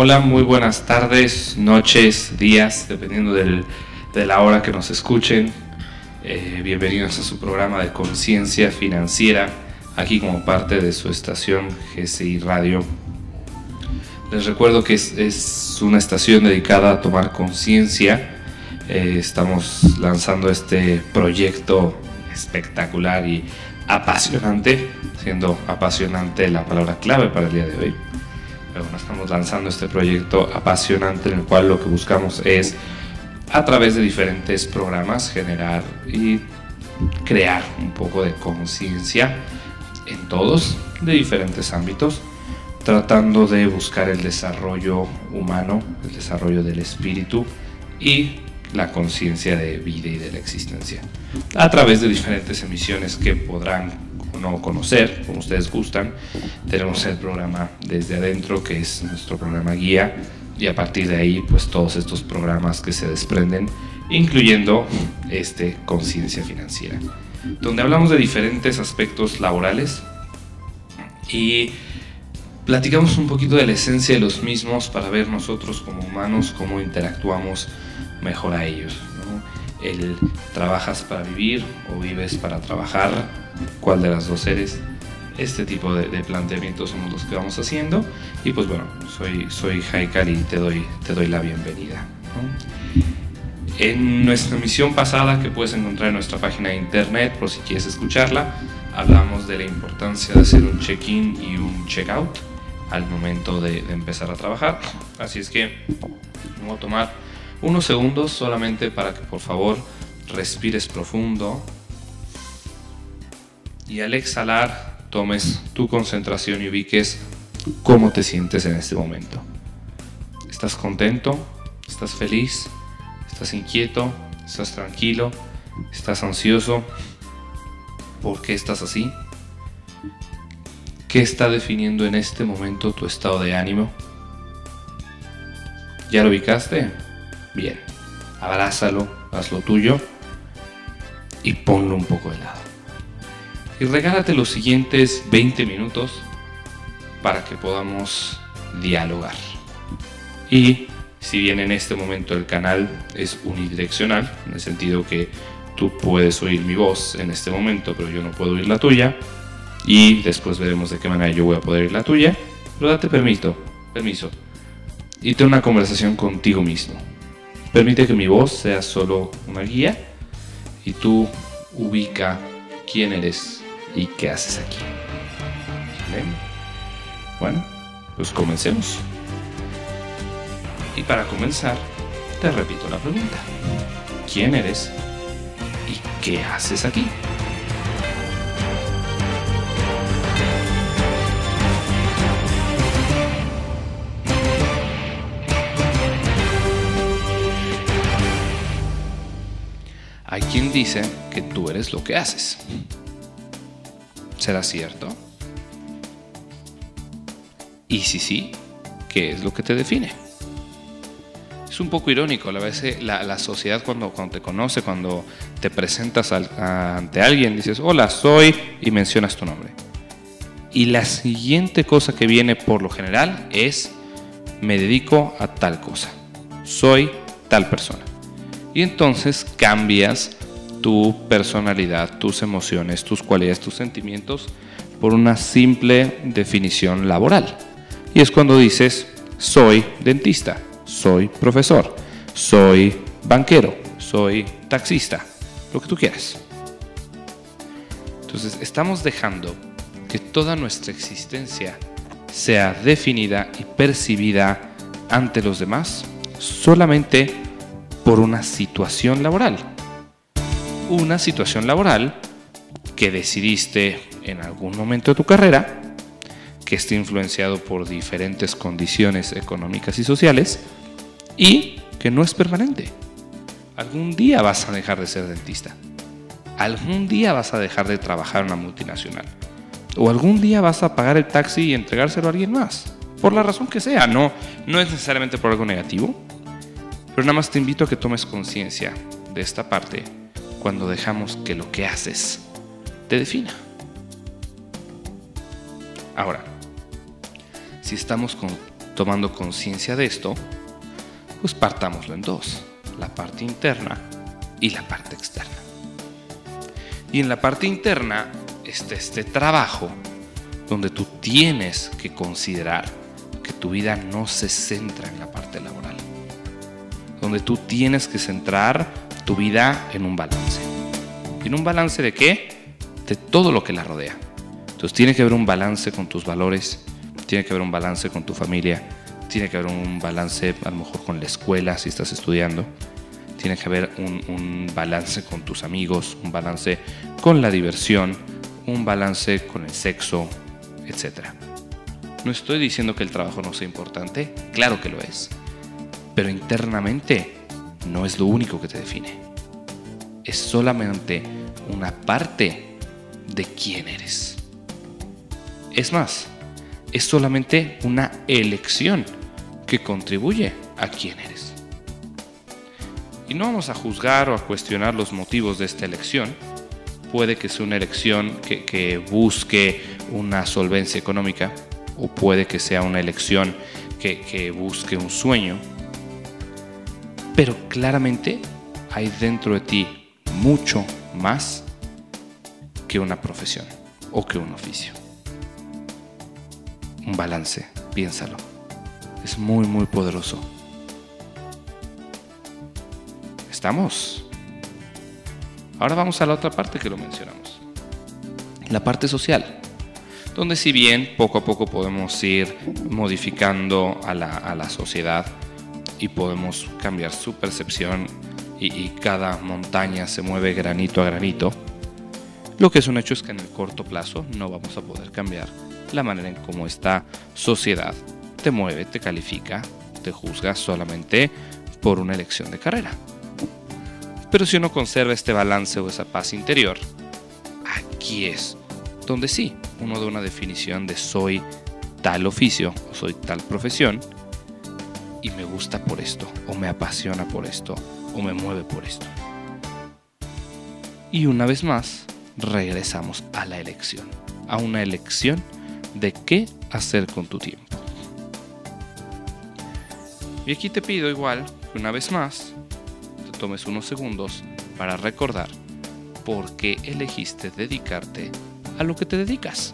Hola, muy buenas tardes, noches, días, dependiendo del, de la hora que nos escuchen. Eh, bienvenidos a su programa de conciencia financiera, aquí como parte de su estación GCI Radio. Les recuerdo que es, una estación dedicada a tomar conciencia. Eh, estamos lanzando este proyecto espectacular y apasionante, siendo apasionante la palabra clave para el día de hoy estamos lanzando este proyecto apasionante en el cual lo que buscamos es a través de diferentes programas generar y crear un poco de conciencia en todos, de diferentes ámbitos, tratando de buscar el desarrollo humano, el desarrollo del espíritu y la conciencia de vida y de la existencia. A través de diferentes emisiones que podrán no conocer, como ustedes gustan, tenemos el programa Desde Adentro, que es nuestro programa guía, y a partir de ahí, pues todos estos programas que se desprenden, incluyendo este Conciencia Financiera, donde hablamos de diferentes aspectos laborales y platicamos un poquito de la esencia de los mismos para ver nosotros como humanos cómo interactuamos mejor a ellos. El trabajas para vivir o vives para trabajar, cuál de las dos eres. Este tipo de, planteamientos somos los que vamos haciendo. Y pues bueno, soy, soy Haikal y te doy, te doy la bienvenida. En nuestra misión pasada, que puedes encontrar en nuestra página de internet, por si quieres escucharla, hablamos de la importancia de hacer un check-in y un check-out al momento de, empezar a trabajar. Así es que voy a tomar unos segundos solamente para que por favor respires profundo, y al exhalar tomes tu concentración y ubiques cómo te sientes en este momento. ¿Estás contento? ¿Estás feliz? ¿Estás inquieto? ¿Estás tranquilo? ¿Estás ansioso? ¿Por qué estás así? ¿Qué está definiendo en este momento tu estado de ánimo? ¿Ya lo ubicaste? Bien, abrázalo, hazlo tuyo y ponlo un poco de lado y regálate los siguientes 20 minutos para que podamos dialogar. Y si bien en este momento el canal es unidireccional, en el sentido que tú puedes oír mi voz en este momento, pero yo no puedo oír la tuya, y después veremos de qué manera yo voy a poder oír la tuya, pero date permiso, permiso, y ten una conversación contigo mismo. Permite que mi voz sea solo una guía y tú ubica quién eres ¿Y qué haces aquí? Bueno, pues comencemos. Y para comenzar, te repito la pregunta. ¿Quién eres? ¿Y qué haces aquí? Hay quien dice que tú eres lo que haces. ¿Será cierto? Y si sí, ¿qué es lo que te define? Es un poco irónico, a la vez la, la sociedad cuando, cuando, te conoce, cuando te presentas ante alguien, dices, hola, soy, y mencionas tu nombre. Y la siguiente cosa que viene por lo general es, me dedico a tal cosa, soy tal persona. Y entonces cambias tu personalidad, tus emociones, tus cualidades, tus sentimientos por una simple definición laboral. Y es cuando dices, soy dentista, soy profesor, soy banquero, soy taxista, lo que tú quieras. Entonces estamos dejando que toda nuestra existencia sea definida y percibida ante los demás solamente por una situación laboral una situación laboral que decidiste en algún momento de tu carrera, que esté influenciado por diferentes condiciones económicas y sociales y que no es permanente. Algún día vas a dejar de ser dentista. Algún día vas a dejar de trabajar en una multinacional. O algún día vas a pagar el taxi y entregárselo a alguien más. Por la razón que sea. No, no es necesariamente por algo negativo. Pero nada más te invito a que tomes conciencia de esta parte cuando dejamos que lo que haces te defina. Ahora, si estamos tomando conciencia de esto, pues partámoslo en dos, la parte interna y la parte externa. Y en la parte interna está este trabajo donde tú tienes que considerar que tu vida no se centra en la parte laboral. Donde tú tienes que centrar tu vida en un balance. ¿En un balance de qué? De todo lo que la rodea. Entonces tiene que haber un balance con tus valores, tiene que haber un balance con tu familia, tiene que haber un balance a lo mejor con la escuela si estás estudiando, tiene que haber un, un balance con tus amigos, un balance con la diversión, un balance con el sexo, etc. No estoy diciendo que el trabajo no sea importante, claro que lo es, pero internamente no es lo único que te define. Es solamente una parte de quién eres. Es más, es solamente una elección que contribuye a quién eres. Y no vamos a juzgar o a cuestionar los motivos de esta elección. Puede que sea una elección que, busque una solvencia económica o puede que sea una elección que, que busque un sueño. Pero claramente hay dentro de ti mucho más que una profesión o que un oficio. Un balance, piénsalo. Es muy, muy poderoso. ¿Estamos? Ahora vamos a la otra parte que lo mencionamos. La parte social. Donde si bien poco a poco podemos ir modificando a la, sociedad y podemos cambiar su percepción y, y cada montaña se mueve granito a granito, lo que es un hecho es que en el corto plazo no vamos a poder cambiar la manera en cómo esta sociedad te mueve, te califica, te juzga solamente por una elección de carrera. Pero si uno conserva este balance o esa paz interior, aquí es donde sí, uno da una definición de soy tal oficio o soy tal profesión me gusta por esto, o me apasiona por esto, o me mueve por esto. Y una vez más, regresamos a la elección, a una elección de qué hacer con tu tiempo. Y aquí te pido igual, una vez más, tomes unos segundos para recordar por qué elegiste dedicarte a lo que te dedicas.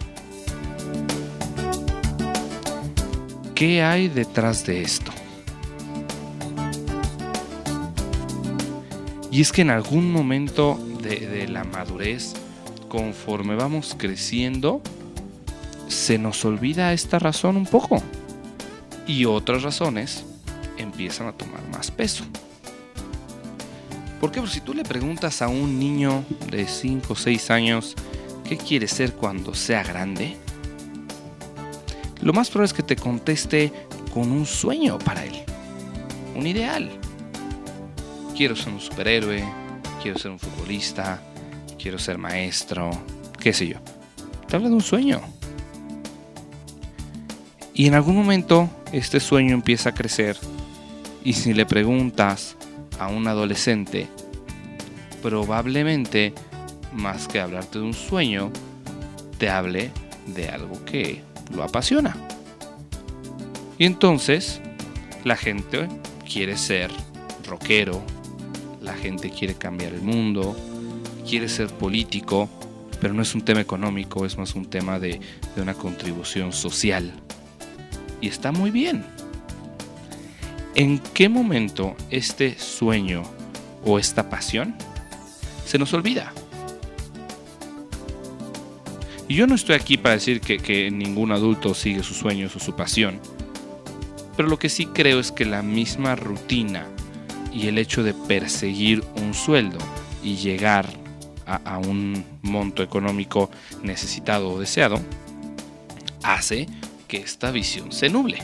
¿Qué hay detrás de esto? Y es que en algún momento de, la madurez, conforme vamos creciendo, se nos olvida esta razón un poco. Y otras razones empiezan a tomar más peso. Porque si tú le preguntas a un niño de 5 o 6 años qué quiere ser cuando sea grande, lo más probable es que te conteste con un sueño para él, un ideal. Quiero ser un superhéroe, quiero ser un futbolista, quiero ser maestro, qué sé yo. Te habla de un sueño. Y en algún momento este sueño empieza a crecer y si le preguntas a un adolescente, probablemente, más que hablarte de un sueño, te hable de algo que lo apasiona. Y entonces, la gente quiere ser rockero, la gente quiere cambiar el mundo, quiere ser político, pero no es un tema económico, es más un tema de, de una contribución social. Y está muy bien. ¿En qué momento este sueño o esta pasión se nos olvida? Y yo no estoy aquí para decir que, ningún adulto sigue sus sueños o su pasión, pero lo que sí creo es que la misma rutina y el hecho de perseguir un sueldo y llegar a, un monto económico necesitado o deseado hace que esta visión se nuble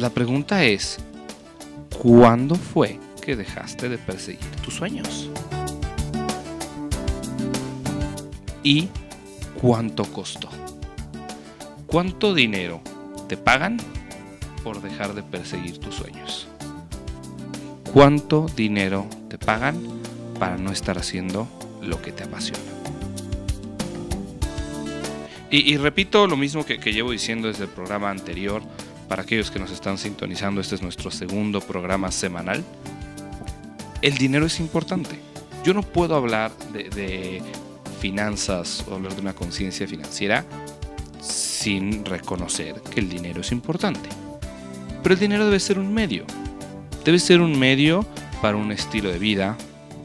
la pregunta es, ¿cuándo fue que dejaste de perseguir tus sueños? ¿Y cuánto costó? ¿Cuánto dinero te pagan por dejar de perseguir tus sueños? ¿Cuánto dinero te pagan para no estar haciendo lo que te apasiona? Y, repito lo mismo que, llevo diciendo desde el programa anterior, para aquellos que nos están sintonizando, este es nuestro segundo programa semanal. El dinero es importante. Yo no puedo hablar de, finanzas o hablar de una conciencia financiera sin reconocer que el dinero es importante. Pero el dinero debe ser un medio. Debe ser un medio para un estilo de vida,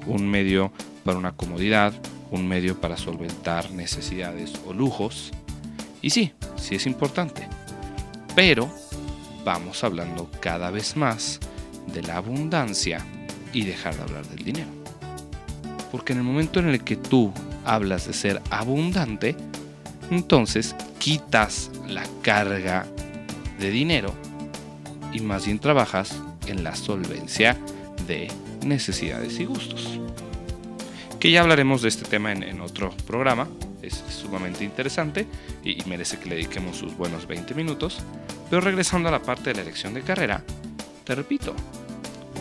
un medio para una comodidad, un medio para solventar necesidades o lujos. Y sí, sí es importante. Pero vamos hablando cada vez más de la abundancia y dejar de hablar del dinero. Porque en el momento en el que tú hablas de ser abundante, entonces quitas la carga de dinero y más bien trabajas en la solvencia de necesidades y gustos. Que ya hablaremos de este tema en, otro programa, es sumamente interesante y, y merece que le dediquemos sus buenos 20 minutos, pero regresando a la parte de la elección de carrera, te repito,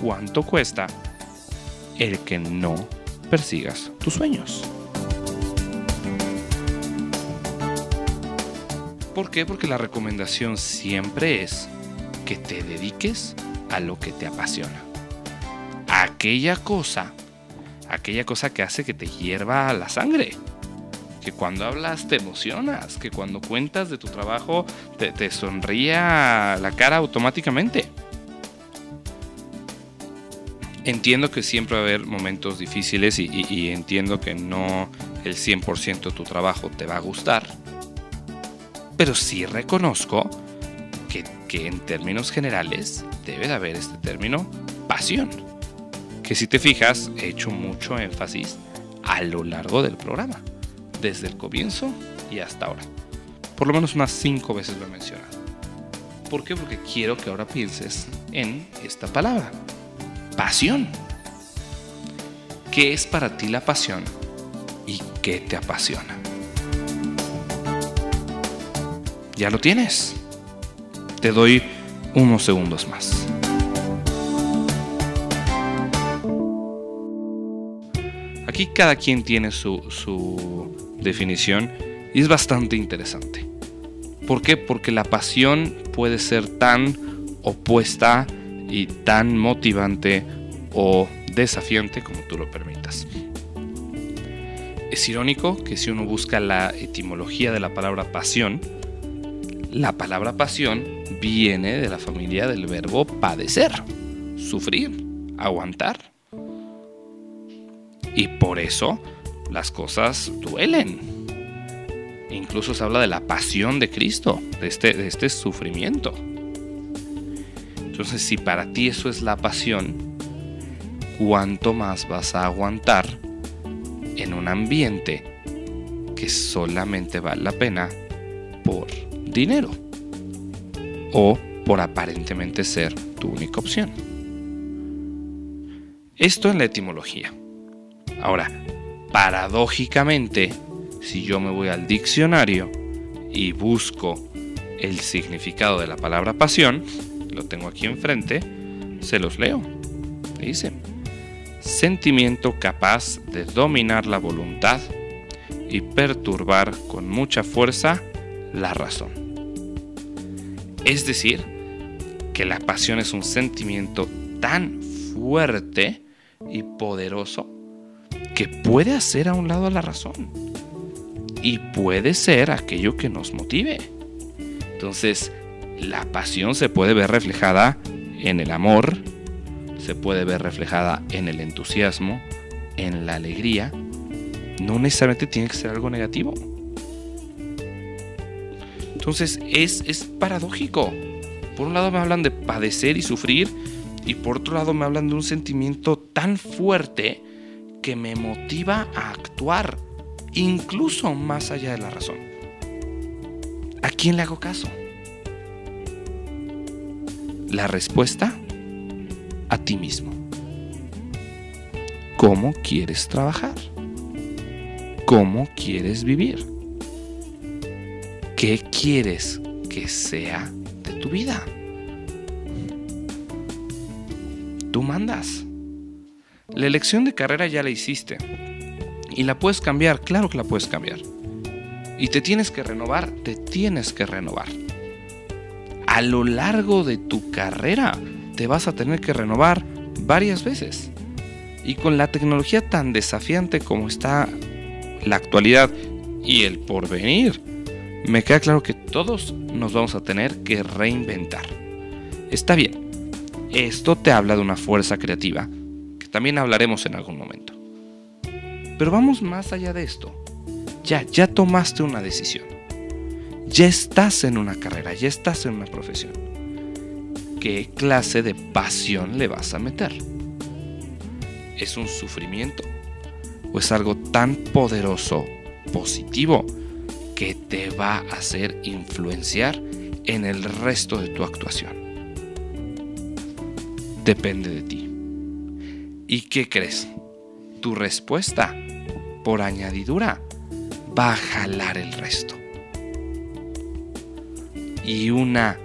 ¿cuánto cuesta el que no persigas tus sueños? ¿Por qué? Porque la recomendación siempre es que te dediques a lo que te apasiona. Aquella cosa, aquella cosa que hace que te hierva la sangre que cuando hablas te emocionas, que cuando cuentas de tu trabajo te, te sonría la cara automáticamente. Entiendo que siempre va a haber momentos difíciles y, entiendo que no el 100% de tu trabajo te va a gustar. Pero sí reconozco que, en términos generales debe de haber este término pasión. Que si te fijas, he hecho mucho énfasis a lo largo del programa desde el comienzo y hasta ahora. Por lo menos unas cinco veces lo he mencionado. ¿Por qué? Porque quiero que ahora pienses en esta palabra. Pasión. ¿Qué es para ti la pasión y qué te apasiona? Ya lo tienes. Te doy unos segundos más. Aquí cada quien tiene su, su definición y es bastante interesante. ¿Por qué? Porque la pasión puede ser tan opuesta y tan motivante o desafiante como tú lo permitas. Es irónico que si uno busca la etimología de la palabra pasión, la palabra pasión viene de la familia del verbo padecer, sufrir, aguantar. Y por eso las cosas duelen. Incluso se habla de la pasión de Cristo, de este, este sufrimiento. Entonces, si para ti eso es la pasión, ¿cuánto más vas a aguantar en un ambiente que solamente vale la pena dinero? O por aparentemente ser tu única opción. Esto en la etimología. Ahora, paradójicamente, si yo me voy al diccionario y busco el significado de la palabra pasión, lo tengo aquí enfrente, se los leo. Dice, sentimiento capaz de dominar la voluntad y perturbar con mucha fuerza la razón. Es decir, que la pasión es un sentimiento tan fuerte y poderoso que puede hacer a un lado la razón y puede ser aquello que nos motive. Entonces, la pasión se puede ver reflejada en el amor, se puede ver reflejada en el entusiasmo, en la alegría. No necesariamente tiene que ser algo negativo. Entonces es, es paradójico. Por un lado me hablan de padecer y sufrir y por otro lado me hablan de un sentimiento tan fuerte que me motiva a actuar, incluso más allá de la razón. ¿A quién le hago caso? La respuesta, a ti mismo. ¿Cómo quieres trabajar? ¿Cómo quieres vivir? ¿Qué quieres que sea de tu vida? Tú mandas. La elección de carrera ya la hiciste. ¿Y la puedes cambiar? Claro que la puedes cambiar. y te tienes que renovar, te tienes que renovar. A lo largo de tu carrera te vas a tener que renovar varias veces. Y con la tecnología tan desafiante como está la actualidad y el porvenir, me queda claro que todos nos vamos a tener que reinventar. Está bien, esto te habla de una fuerza creativa, que también hablaremos en algún momento. Pero vamos más allá de esto. Ya, ya tomaste una decisión. Ya estás en una carrera, ya estás en una profesión. ¿Qué clase de pasión le vas a meter? ¿Es un sufrimiento? ¿O es algo tan poderoso, positivo, que te va a hacer influenciar en el resto de tu actuación? Depende de ti. ¿Y qué crees? Tu respuesta, por añadidura, va a jalar el resto. Y una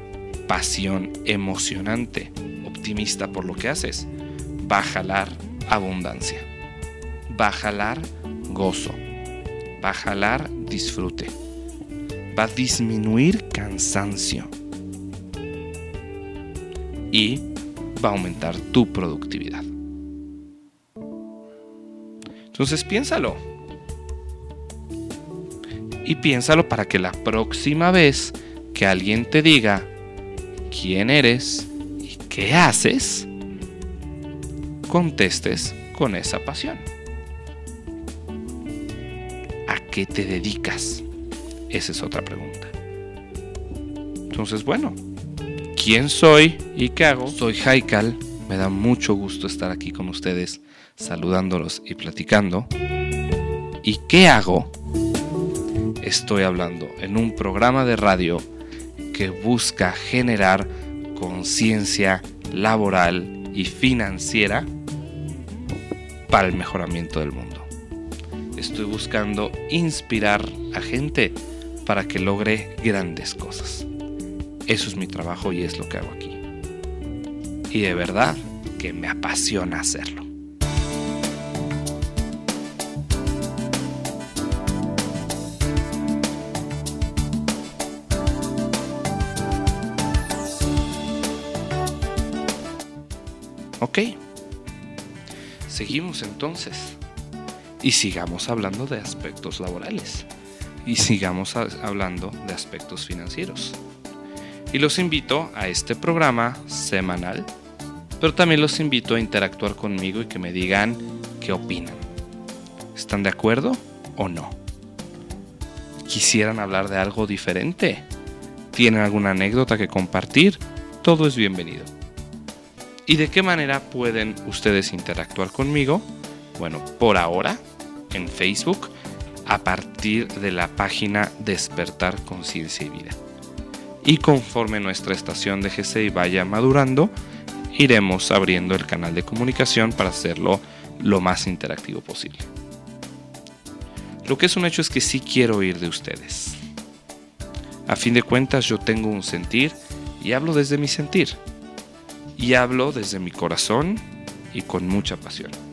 pasión emocionante, optimista por lo que haces, va a jalar abundancia, va a jalar gozo, va a jalar disfrute, va a disminuir cansancio y va a aumentar tu productividad. Entonces piénsalo. Y piénsalo para que la próxima vez que alguien te diga quién eres y qué haces, contestes con esa pasión. Te dedicas? Esa es otra pregunta. Entonces, bueno, ¿quién soy y qué hago? Soy Haikal, me da mucho gusto estar aquí con ustedes, saludándolos y platicando. ¿Y qué hago? Estoy hablando en un programa de radio que busca generar conciencia laboral y financiera para el mejoramiento del mundo. Estoy buscando inspirar a gente para que logre grandes cosas. Eso es mi trabajo y es lo que hago aquí. Y de verdad que me apasiona hacerlo. Ok. Seguimos entonces. Y sigamos hablando de aspectos laborales. Y sigamos hablando de aspectos financieros. Y los invito a este programa semanal. Pero también los invito a interactuar conmigo y que me digan qué opinan. ¿Están de acuerdo o no? ¿Quisieran hablar de algo diferente? ¿Tienen alguna anécdota que compartir? Todo es bienvenido. ¿Y de qué manera pueden ustedes interactuar conmigo? Bueno, por ahora, en Facebook, a partir de la página Despertar Conciencia y Vida. Y conforme nuestra estación de GCI vaya madurando, iremos abriendo el canal de comunicación para hacerlo lo más interactivo posible. Lo que es un hecho es que sí quiero oír de ustedes. A fin de cuentas yo tengo un sentir y hablo desde mi sentir y hablo desde mi corazón y con mucha pasión.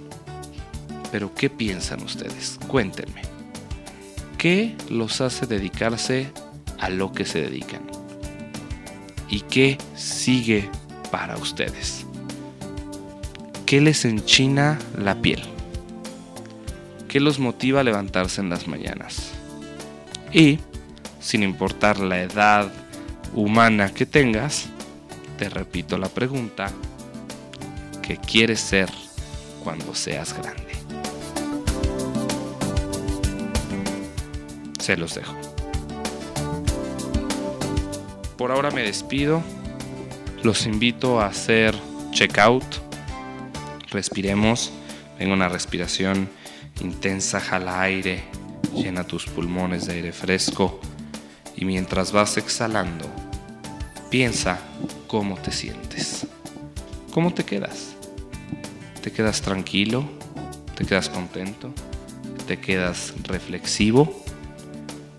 Pero ¿qué piensan ustedes? Cuéntenme. ¿Qué los hace dedicarse a lo que se dedican? ¿Y qué sigue para ustedes? ¿Qué les enchina la piel? ¿Qué los motiva a levantarse en las mañanas? Y, sin importar la edad humana que tengas, te repito la pregunta, ¿qué quieres ser cuando seas grande? Se los dejo. Por ahora me despido. Los invito a hacer checkout. Respiremos. Venga una respiración intensa, jala aire, llena tus pulmones de aire fresco y mientras vas exhalando, piensa cómo te sientes. ¿Cómo te quedas? ¿Te quedas tranquilo? ¿Te quedas contento? ¿Te quedas reflexivo?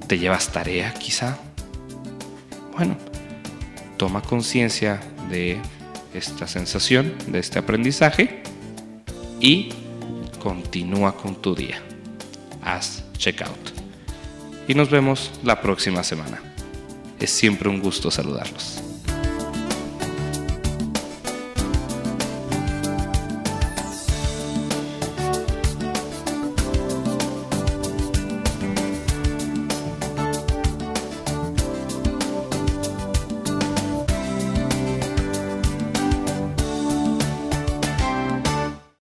¿Te llevas tarea quizá? Bueno, toma conciencia de esta sensación, de este aprendizaje y continúa con tu día. Haz checkout. y nos vemos la próxima semana. Es siempre un gusto saludarlos.